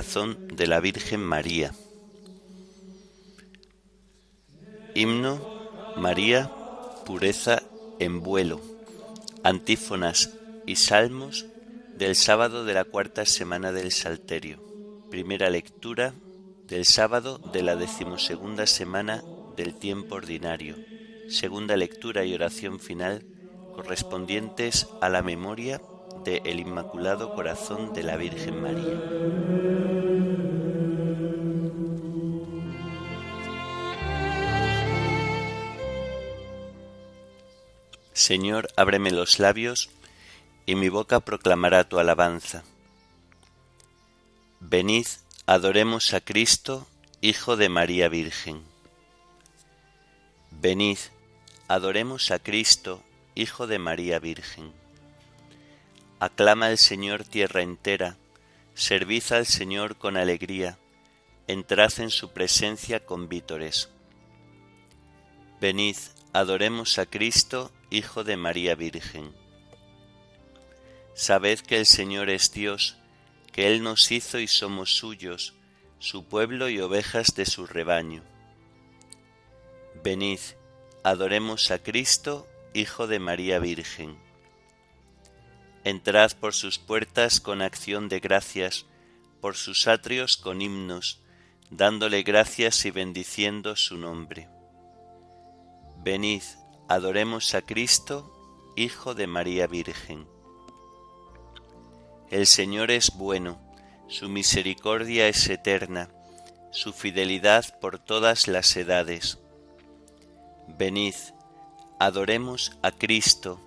Corazón de la Virgen María. Himno María, pureza en vuelo. Antífonas y salmos del sábado de la cuarta semana del Salterio. Primera lectura del sábado de la decimosegunda semana del tiempo ordinario. Segunda lectura y oración final correspondientes a la memoria de el Inmaculado Corazón de la Virgen María. Señor, ábreme los labios, y mi boca proclamará tu alabanza. Venid, adoremos a Cristo, Hijo de María Virgen. Venid, adoremos a Cristo, Hijo de María Virgen. Aclama al Señor tierra entera, servid al Señor con alegría, entrad en su presencia con vítores. Venid, adoremos a Cristo, Hijo de María Virgen. Sabed que el Señor es Dios, que Él nos hizo y somos suyos, su pueblo y ovejas de su rebaño. Venid, adoremos a Cristo, Hijo de María Virgen. Entrad por sus puertas con acción de gracias, por sus atrios con himnos, dándole gracias y bendiciendo su nombre. Venid, adoremos a Cristo, Hijo de María Virgen. El Señor es bueno, su misericordia es eterna, su fidelidad por todas las edades. Venid, adoremos a Cristo,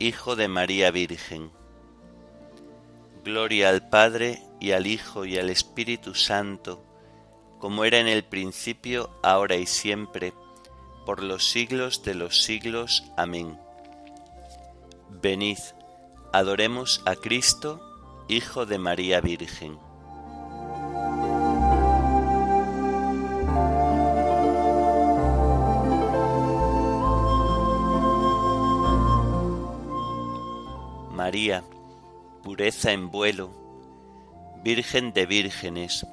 Hijo de María Virgen. Gloria al Padre y al Hijo y al Espíritu Santo, como era en el principio, ahora y siempre, por los siglos de los siglos. Amén. Venid, adoremos a Cristo, Hijo de María Virgen. María, pureza en vuelo, Virgen de vírgenes,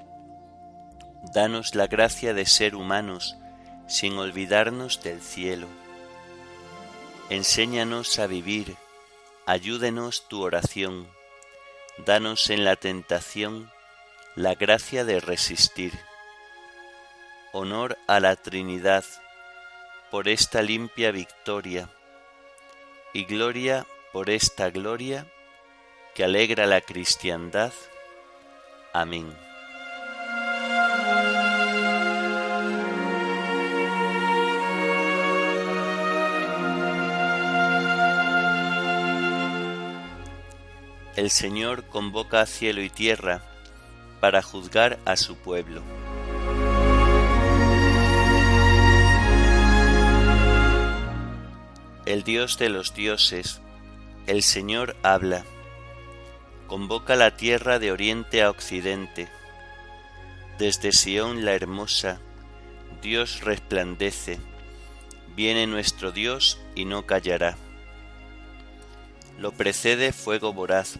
danos la gracia de ser humanos sin olvidarnos del cielo. Enséñanos a vivir, ayúdenos tu oración, danos en la tentación la gracia de resistir. Honor a la Trinidad por esta limpia victoria y gloria por esta gloria que alegra la cristiandad. Amén. El Señor convoca a cielo y tierra para juzgar a su pueblo. El Dios de los dioses, el Señor habla, convoca la tierra de oriente a occidente. Desde Sión la hermosa, Dios resplandece, viene nuestro Dios y no callará. Lo precede fuego voraz,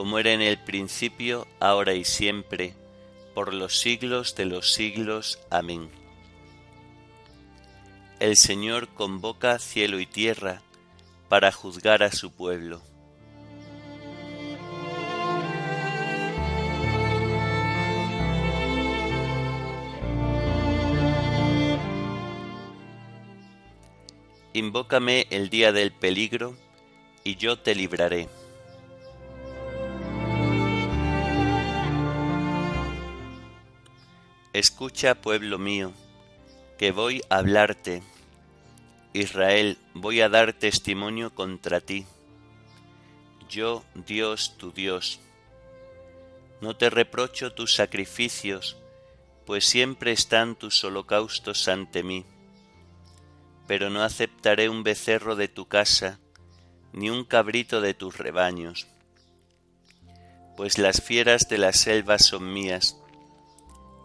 como era en el principio, ahora y siempre, por los siglos de los siglos. Amén. El Señor convoca cielo y tierra para juzgar a su pueblo. Invócame el día del peligro, y yo te libraré. Escucha, pueblo mío, que voy a hablarte. Israel, voy a dar testimonio contra ti. Yo, Dios, tu Dios. No te reprocho tus sacrificios, pues siempre están tus holocaustos ante mí. Pero no aceptaré un becerro de tu casa, ni un cabrito de tus rebaños. Pues las fieras de las selvas son mías,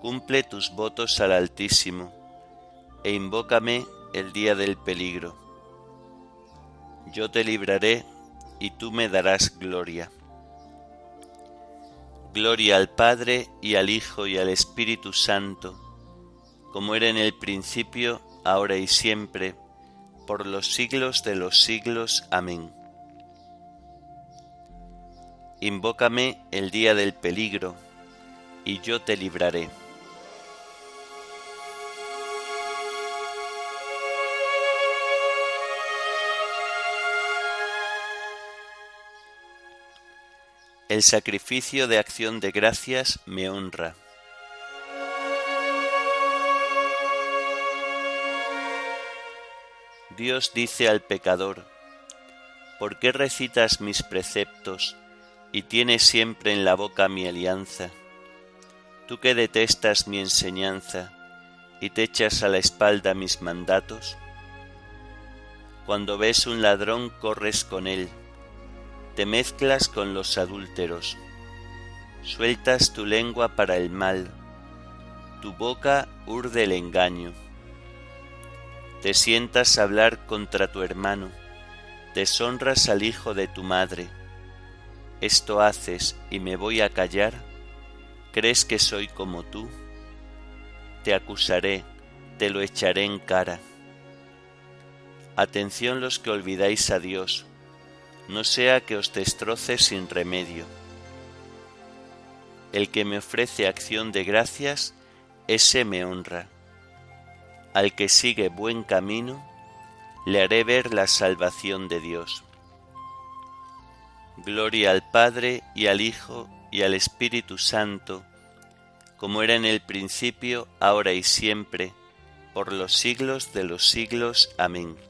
Cumple tus votos al Altísimo, e invócame el día del peligro. Yo te libraré y tú me darás gloria. Gloria al Padre y al Hijo y al Espíritu Santo, como era en el principio, ahora y siempre, por los siglos de los siglos. Amén. Invócame el día del peligro, y yo te libraré. El sacrificio de acción de gracias me honra. Dios dice al pecador, ¿por qué recitas mis preceptos y tienes siempre en la boca mi alianza? Tú que detestas mi enseñanza y te echas a la espalda mis mandatos. Cuando ves un ladrón corres con él te mezclas con los adúlteros, sueltas tu lengua para el mal, tu boca urde el engaño. Te sientas a hablar contra tu hermano, deshonras al hijo de tu madre. Esto haces y me voy a callar. ¿Crees que soy como tú? Te acusaré, te lo echaré en cara. Atención los que olvidáis a Dios, no sea que os destroce sin remedio. El que me ofrece acción de gracias, ese me honra. Al que sigue buen camino, le haré ver la salvación de Dios. Gloria al Padre y al Hijo y al Espíritu Santo, como era en el principio, ahora y siempre, por los siglos de los siglos. Amén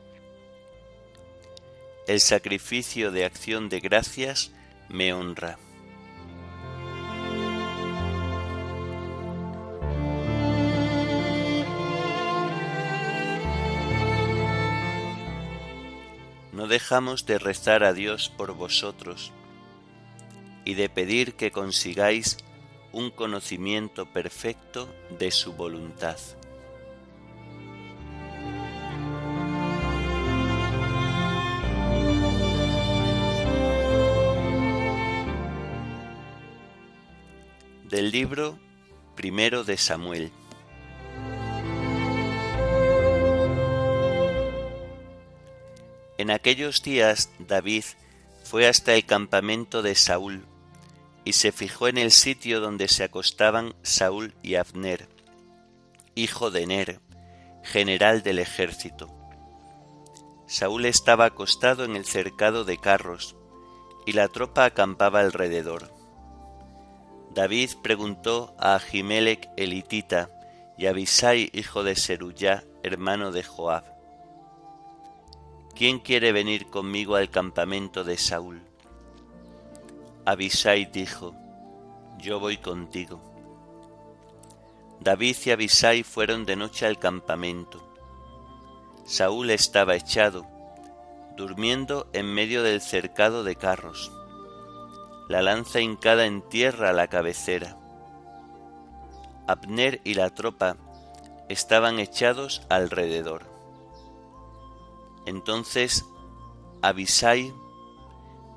el sacrificio de acción de gracias me honra. No dejamos de rezar a Dios por vosotros y de pedir que consigáis un conocimiento perfecto de su voluntad. Del libro primero de Samuel. En aquellos días David fue hasta el campamento de Saúl y se fijó en el sitio donde se acostaban Saúl y Abner, hijo de Ner, general del ejército. Saúl estaba acostado en el cercado de carros, y la tropa acampaba alrededor. David preguntó a Ahimelech elitita y a Abisai hijo de Seruyá, hermano de Joab, ¿Quién quiere venir conmigo al campamento de Saúl? Abisai dijo, Yo voy contigo. David y Abisai fueron de noche al campamento. Saúl estaba echado, durmiendo en medio del cercado de carros la lanza hincada en tierra a la cabecera. Abner y la tropa estaban echados alrededor. Entonces Abisai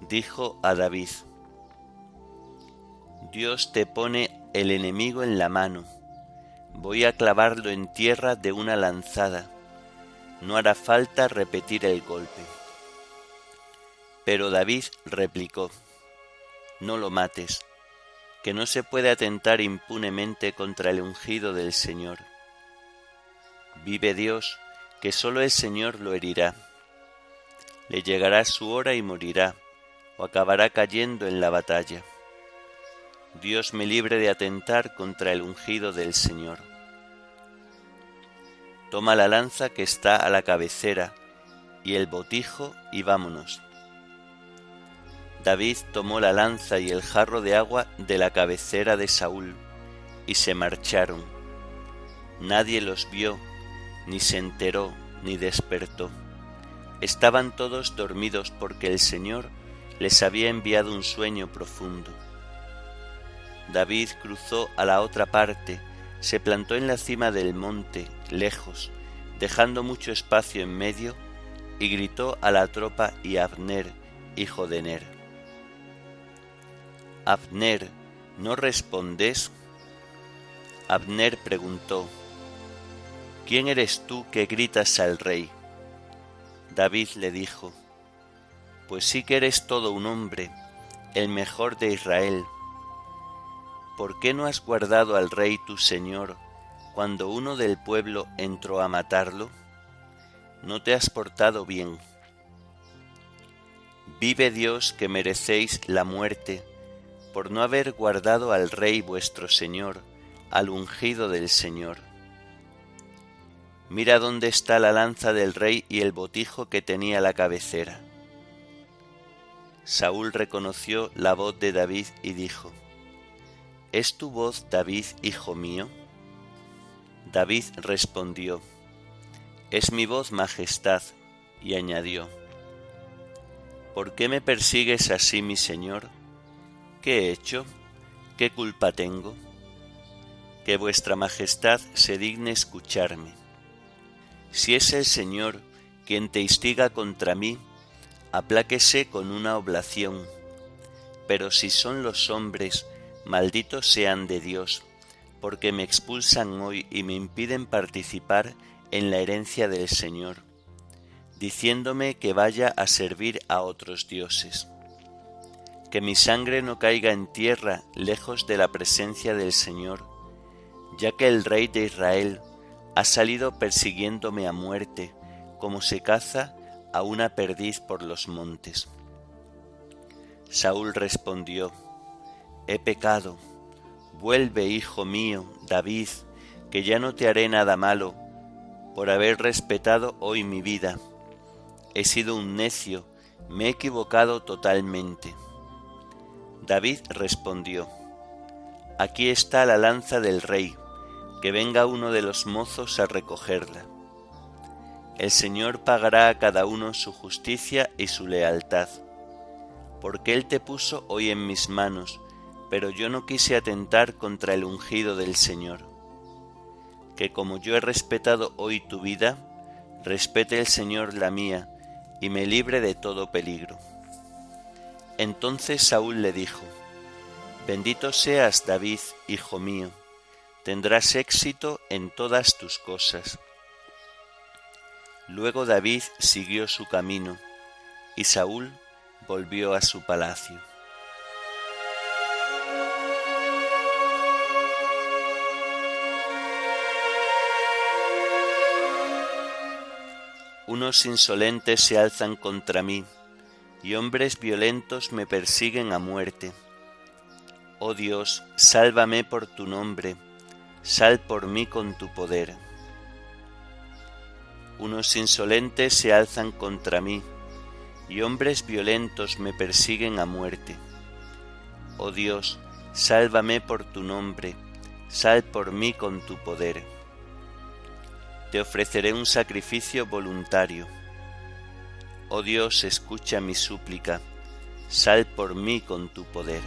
dijo a David, Dios te pone el enemigo en la mano, voy a clavarlo en tierra de una lanzada. No hará falta repetir el golpe. Pero David replicó, No lo mates, que no se puede atentar impunemente contra el ungido del Señor. Vive Dios, que sólo el Señor lo herirá. Le llegará su hora y morirá, o acabará cayendo en la batalla. Dios me libre de atentar contra el ungido del Señor. Toma la lanza que está a la cabecera y el botijo y vámonos. David tomó la lanza y el jarro de agua de la cabecera de Saúl y se marcharon. Nadie los vio, ni se enteró, ni despertó. Estaban todos dormidos porque el Señor les había enviado un sueño profundo. David cruzó a la otra parte, se plantó en la cima del monte, lejos, dejando mucho espacio en medio, y gritó a la tropa y a Abner, hijo de Ner. Abner, ¿no respondes? Abner preguntó, ¿quién eres tú que gritas al rey? David le dijo, pues sí que eres todo un hombre, el mejor de Israel. ¿Por qué no has guardado al rey tu señor cuando uno del pueblo entró a matarlo? No te has portado bien. Vive Dios que merecéis la muerte por no haber guardado al rey vuestro señor, al ungido del Señor. Mira dónde está la lanza del rey y el botijo que tenía la cabecera. Saúl reconoció la voz de David y dijo, ¿Es tu voz, David, hijo mío? David respondió, Es mi voz, Majestad, y añadió, ¿Por qué me persigues así, mi Señor? ¿Qué he hecho? ¿Qué culpa tengo? Que vuestra Majestad se digne escucharme. Si es el Señor quien te instiga contra mí, apláquese con una oblación. Pero si son los hombres malditos sean de Dios, porque me expulsan hoy y me impiden participar en la herencia del Señor, diciéndome que vaya a servir a otros dioses. Que mi sangre no caiga en tierra lejos de la presencia del Señor, ya que el Rey de Israel ha salido persiguiéndome a muerte, como se caza a una perdiz por los montes. Saúl respondió, he pecado. Vuelve, hijo mío, David, que ya no te haré nada malo, por haber respetado hoy mi vida. He sido un necio, me he equivocado totalmente. David respondió, Aquí está la lanza del rey, que venga uno de los mozos a recogerla. El Señor pagará a cada uno su justicia y su lealtad, porque Él te puso hoy en mis manos, pero yo no quise atentar contra el ungido del Señor. Que como yo he respetado hoy tu vida, respete el Señor la mía, y me libre de todo peligro. Entonces Saúl le dijo, Bendito seas David, hijo mío, tendrás éxito en todas tus cosas. Luego David siguió su camino, y Saúl volvió a su palacio. Unos insolentes se alzan contra mí, y hombres violentos me persiguen a muerte. Oh Dios, sálvame por tu nombre, sal por mí con tu poder. Unos insolentes se alzan contra mí, y hombres violentos me persiguen a muerte. Oh Dios, sálvame por tu nombre, sal por mí con tu poder te ofreceré un sacrificio voluntario. Oh Dios, escucha mi súplica, sal por mí con tu poder.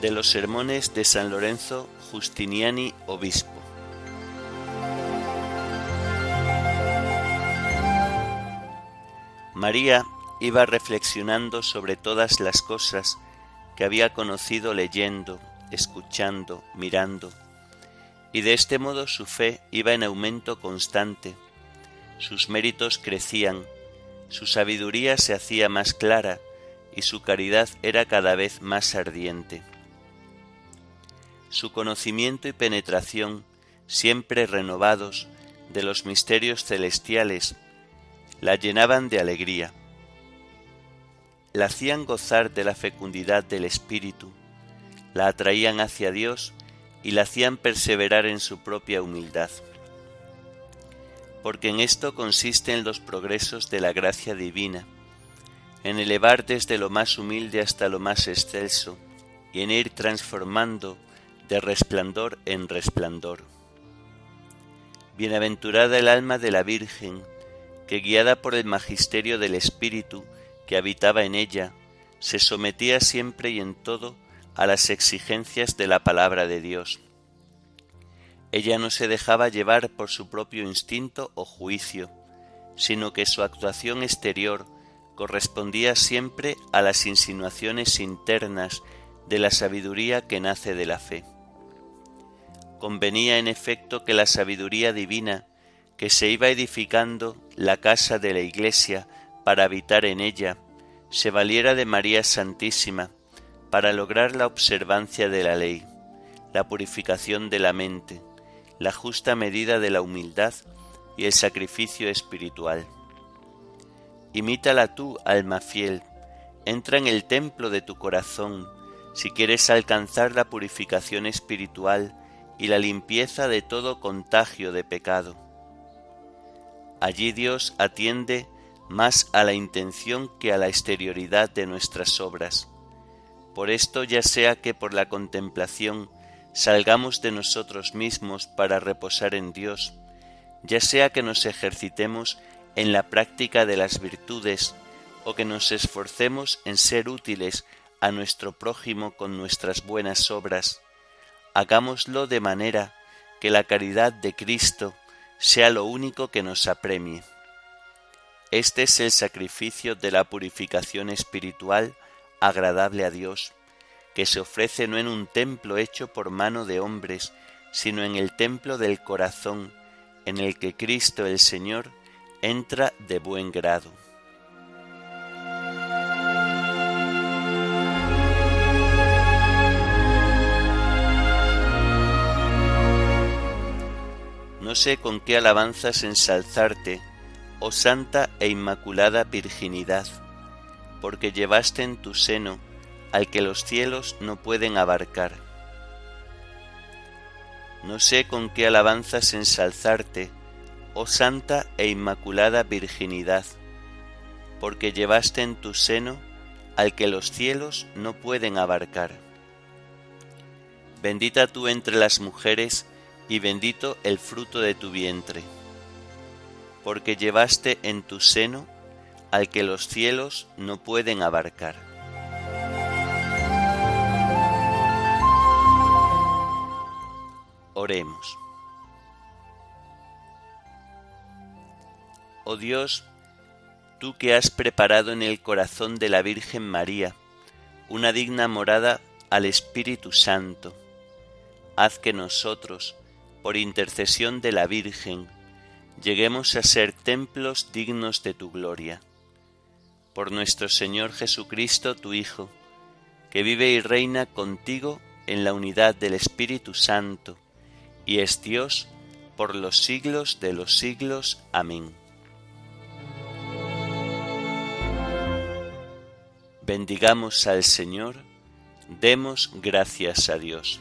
De los sermones de San Lorenzo Justiniani, obispo. María iba reflexionando sobre todas las cosas había conocido leyendo, escuchando, mirando, y de este modo su fe iba en aumento constante, sus méritos crecían, su sabiduría se hacía más clara y su caridad era cada vez más ardiente. Su conocimiento y penetración, siempre renovados, de los misterios celestiales, la llenaban de alegría. La hacían gozar de la fecundidad del Espíritu, la atraían hacia Dios y la hacían perseverar en su propia humildad. Porque en esto consisten los progresos de la gracia divina, en elevar desde lo más humilde hasta lo más excelso, y en ir transformando de resplandor en resplandor. Bienaventurada el alma de la Virgen, que guiada por el magisterio del Espíritu que habitaba en ella, se sometía siempre y en todo a las exigencias de la palabra de Dios. Ella no se dejaba llevar por su propio instinto o juicio, sino que su actuación exterior correspondía siempre a las insinuaciones internas de la sabiduría que nace de la fe. Convenía en efecto que la sabiduría divina que se iba edificando la casa de la Iglesia para habitar en ella, se valiera de María Santísima para lograr la observancia de la ley, la purificación de la mente, la justa medida de la humildad y el sacrificio espiritual. Imítala tú, alma fiel, entra en el templo de tu corazón si quieres alcanzar la purificación espiritual y la limpieza de todo contagio de pecado. Allí Dios atiende más a la intención que a la exterioridad de nuestras obras. Por esto ya sea que por la contemplación salgamos de nosotros mismos para reposar en Dios, ya sea que nos ejercitemos en la práctica de las virtudes o que nos esforcemos en ser útiles a nuestro prójimo con nuestras buenas obras, hagámoslo de manera que la caridad de Cristo sea lo único que nos apremie. Este es el sacrificio de la purificación espiritual agradable a Dios, que se ofrece no en un templo hecho por mano de hombres, sino en el templo del corazón, en el que Cristo el Señor entra de buen grado. no sé con qué alabanzas ensalzarte, oh santa e inmaculada virginidad, porque llevaste en tu seno al que los cielos no pueden abarcar. No sé con qué alabanzas ensalzarte, oh santa e inmaculada virginidad, porque llevaste en tu seno al que los cielos no pueden abarcar. Bendita tú entre las mujeres, y bendito el fruto de tu vientre, porque llevaste en tu seno al que los cielos no pueden abarcar. Oremos. Oh Dios, tú que has preparado en el corazón de la Virgen María una digna morada al Espíritu Santo, haz que nosotros, por intercesión de la Virgen, lleguemos a ser templos dignos de tu gloria. Por nuestro Señor Jesucristo, tu Hijo, que vive y reina contigo en la unidad del Espíritu Santo, y es Dios por los siglos de los siglos. Amén. Bendigamos al Señor, demos gracias a Dios.